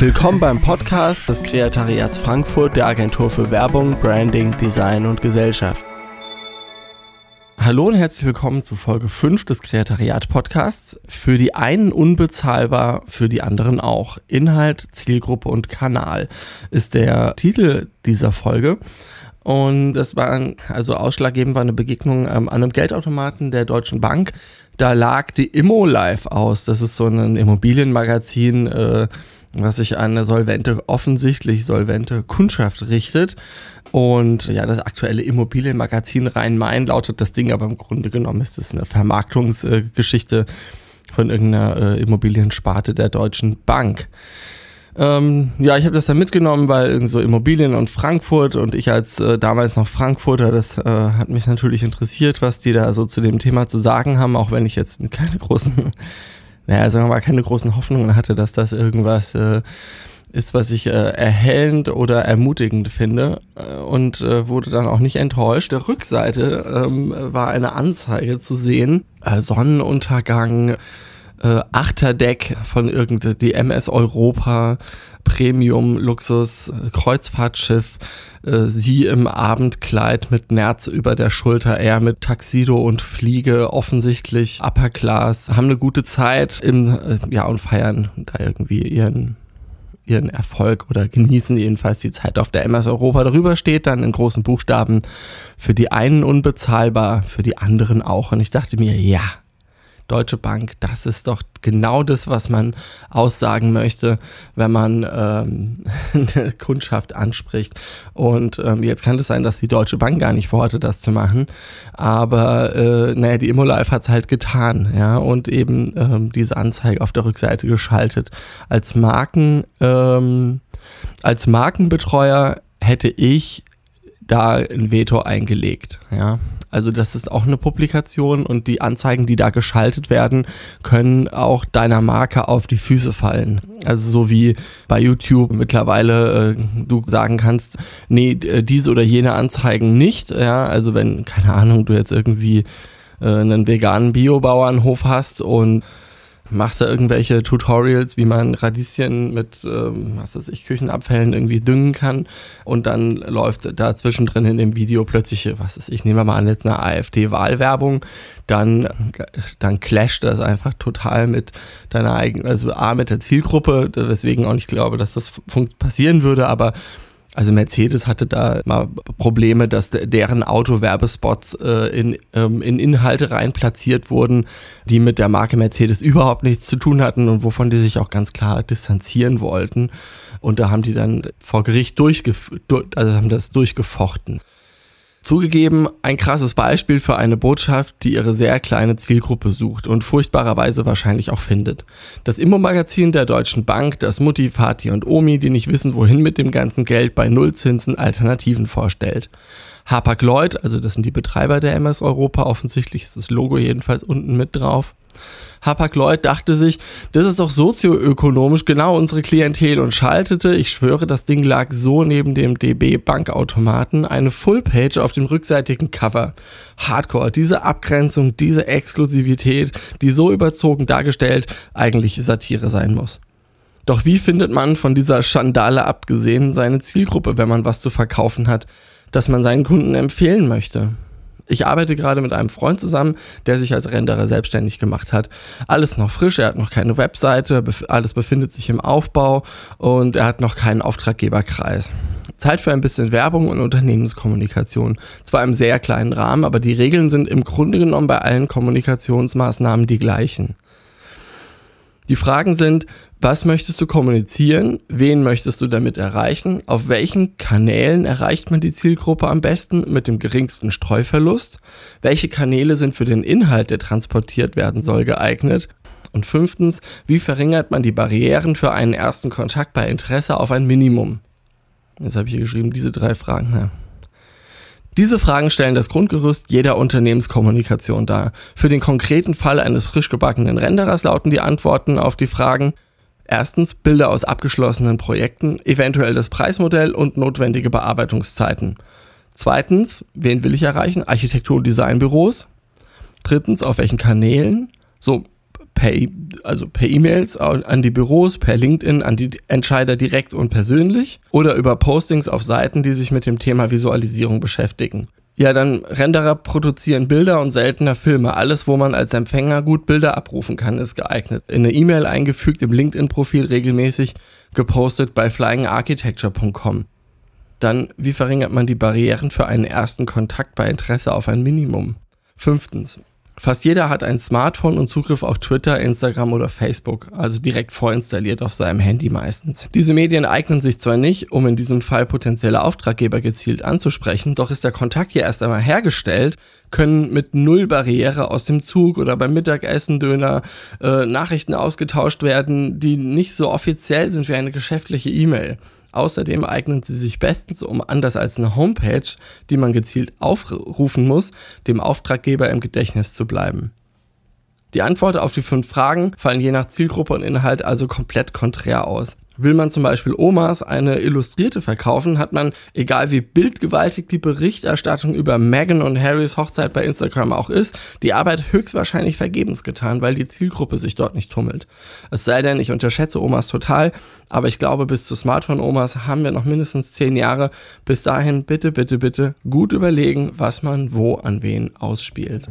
Willkommen beim Podcast des Kreatariats Frankfurt der Agentur für Werbung, Branding, Design und Gesellschaft. Hallo und herzlich willkommen zu Folge 5 des Kreatariat Podcasts. Für die einen unbezahlbar, für die anderen auch. Inhalt, Zielgruppe und Kanal ist der Titel dieser Folge. Und das war, also ausschlaggebend war eine Begegnung ähm, an einem Geldautomaten der Deutschen Bank. Da lag die Immo Live aus. Das ist so ein Immobilienmagazin, äh, was sich an eine solvente, offensichtlich solvente Kundschaft richtet. Und ja, das aktuelle Immobilienmagazin Rhein-Main lautet das Ding, aber im Grunde genommen ist es eine Vermarktungsgeschichte von irgendeiner äh, Immobiliensparte der Deutschen Bank. Ähm, ja, ich habe das dann mitgenommen, weil so Immobilien und Frankfurt und ich als äh, damals noch Frankfurter, das äh, hat mich natürlich interessiert, was die da so zu dem Thema zu sagen haben, auch wenn ich jetzt keine großen, naja, sagen wir mal, keine großen Hoffnungen hatte, dass das irgendwas äh, ist, was ich äh, erhellend oder ermutigend finde äh, und äh, wurde dann auch nicht enttäuscht. Der Rückseite ähm, war eine Anzeige zu sehen, äh, Sonnenuntergang, äh, Achterdeck von irgendeinem die MS Europa Premium Luxus äh, Kreuzfahrtschiff. Äh, sie im Abendkleid mit Nerz über der Schulter, er mit Taxido und Fliege, offensichtlich Upper Class, haben eine gute Zeit im, äh, ja, und feiern da irgendwie ihren ihren Erfolg oder genießen jedenfalls die Zeit auf der MS Europa. Darüber steht dann in großen Buchstaben für die einen unbezahlbar, für die anderen auch. Und ich dachte mir, ja, Deutsche Bank, das ist doch genau das, was man aussagen möchte, wenn man ähm, eine Kundschaft anspricht. Und ähm, jetzt kann es sein, dass die Deutsche Bank gar nicht vorhatte, das zu machen. Aber äh, naja, die Immolife hat es halt getan, ja, und eben ähm, diese Anzeige auf der Rückseite geschaltet. Als Marken, ähm, als Markenbetreuer hätte ich da ein Veto eingelegt, ja. Also das ist auch eine Publikation und die Anzeigen, die da geschaltet werden, können auch deiner Marke auf die Füße fallen. Also so wie bei YouTube mittlerweile äh, du sagen kannst, nee, äh, diese oder jene Anzeigen nicht. Ja, also wenn, keine Ahnung, du jetzt irgendwie äh, einen veganen Biobauernhof hast und machst da irgendwelche Tutorials, wie man Radieschen mit, ähm, was weiß ich, Küchenabfällen irgendwie düngen kann. Und dann läuft da zwischendrin in dem Video plötzlich, was weiß ich, nehmen wir mal an, jetzt eine AfD-Wahlwerbung. Dann, dann clasht das einfach total mit deiner eigenen, also A, mit der Zielgruppe, weswegen auch nicht glaube, dass das passieren würde, aber also Mercedes hatte da mal Probleme, dass deren Autowerbespots äh, in, ähm, in Inhalte rein platziert wurden, die mit der Marke Mercedes überhaupt nichts zu tun hatten und wovon die sich auch ganz klar distanzieren wollten. Und da haben die dann vor Gericht durchgef also haben das durchgefochten. Zugegeben, ein krasses Beispiel für eine Botschaft, die ihre sehr kleine Zielgruppe sucht und furchtbarerweise wahrscheinlich auch findet. Das Immo-Magazin der Deutschen Bank, das Mutti, Vati und Omi, die nicht wissen, wohin mit dem ganzen Geld bei Nullzinsen Alternativen vorstellt. Hapag-Lloyd, also das sind die Betreiber der MS Europa, offensichtlich ist das Logo jedenfalls unten mit drauf. Hapag-Lloyd dachte sich, das ist doch sozioökonomisch genau unsere Klientel und schaltete, ich schwöre, das Ding lag so neben dem DB Bankautomaten, eine Fullpage auf dem rückseitigen Cover. Hardcore, diese Abgrenzung, diese Exklusivität, die so überzogen dargestellt eigentlich Satire sein muss. Doch wie findet man von dieser Schandale abgesehen seine Zielgruppe, wenn man was zu verkaufen hat, das man seinen Kunden empfehlen möchte? Ich arbeite gerade mit einem Freund zusammen, der sich als Renderer selbstständig gemacht hat. Alles noch frisch, er hat noch keine Webseite, alles befindet sich im Aufbau und er hat noch keinen Auftraggeberkreis. Zeit für ein bisschen Werbung und Unternehmenskommunikation. Zwar im sehr kleinen Rahmen, aber die Regeln sind im Grunde genommen bei allen Kommunikationsmaßnahmen die gleichen. Die Fragen sind, was möchtest du kommunizieren? Wen möchtest du damit erreichen? Auf welchen Kanälen erreicht man die Zielgruppe am besten mit dem geringsten Streuverlust? Welche Kanäle sind für den Inhalt, der transportiert werden soll, geeignet? Und fünftens, wie verringert man die Barrieren für einen ersten Kontakt bei Interesse auf ein Minimum? Jetzt habe ich hier geschrieben, diese drei Fragen. Ja. Diese Fragen stellen das Grundgerüst jeder Unternehmenskommunikation dar. Für den konkreten Fall eines frisch gebackenen Renderers lauten die Antworten auf die Fragen Erstens Bilder aus abgeschlossenen Projekten, eventuell das Preismodell und notwendige Bearbeitungszeiten. Zweitens, wen will ich erreichen? Architektur- und Designbüros. Drittens, auf welchen Kanälen? So per, e also per E-Mails an die Büros, per LinkedIn, an die Entscheider direkt und persönlich oder über Postings auf Seiten, die sich mit dem Thema Visualisierung beschäftigen. Ja, dann Renderer produzieren Bilder und seltener Filme. Alles, wo man als Empfänger gut Bilder abrufen kann, ist geeignet. In eine E-Mail eingefügt, im LinkedIn-Profil regelmäßig gepostet bei flyingarchitecture.com. Dann, wie verringert man die Barrieren für einen ersten Kontakt bei Interesse auf ein Minimum? Fünftens, Fast jeder hat ein Smartphone und Zugriff auf Twitter, Instagram oder Facebook, also direkt vorinstalliert auf seinem Handy meistens. Diese Medien eignen sich zwar nicht, um in diesem Fall potenzielle Auftraggeber gezielt anzusprechen, doch ist der Kontakt hier erst einmal hergestellt, können mit null Barriere aus dem Zug oder beim Mittagessen, Döner äh, Nachrichten ausgetauscht werden, die nicht so offiziell sind wie eine geschäftliche E-Mail. Außerdem eignen sie sich bestens, um anders als eine Homepage, die man gezielt aufrufen muss, dem Auftraggeber im Gedächtnis zu bleiben. Die Antworten auf die fünf Fragen fallen je nach Zielgruppe und Inhalt also komplett konträr aus. Will man zum Beispiel Omas eine Illustrierte verkaufen, hat man, egal wie bildgewaltig die Berichterstattung über Meghan und Harrys Hochzeit bei Instagram auch ist, die Arbeit höchstwahrscheinlich vergebens getan, weil die Zielgruppe sich dort nicht tummelt. Es sei denn, ich unterschätze Omas total, aber ich glaube, bis zu Smartphone-Omas haben wir noch mindestens zehn Jahre. Bis dahin bitte, bitte, bitte gut überlegen, was man wo an wen ausspielt.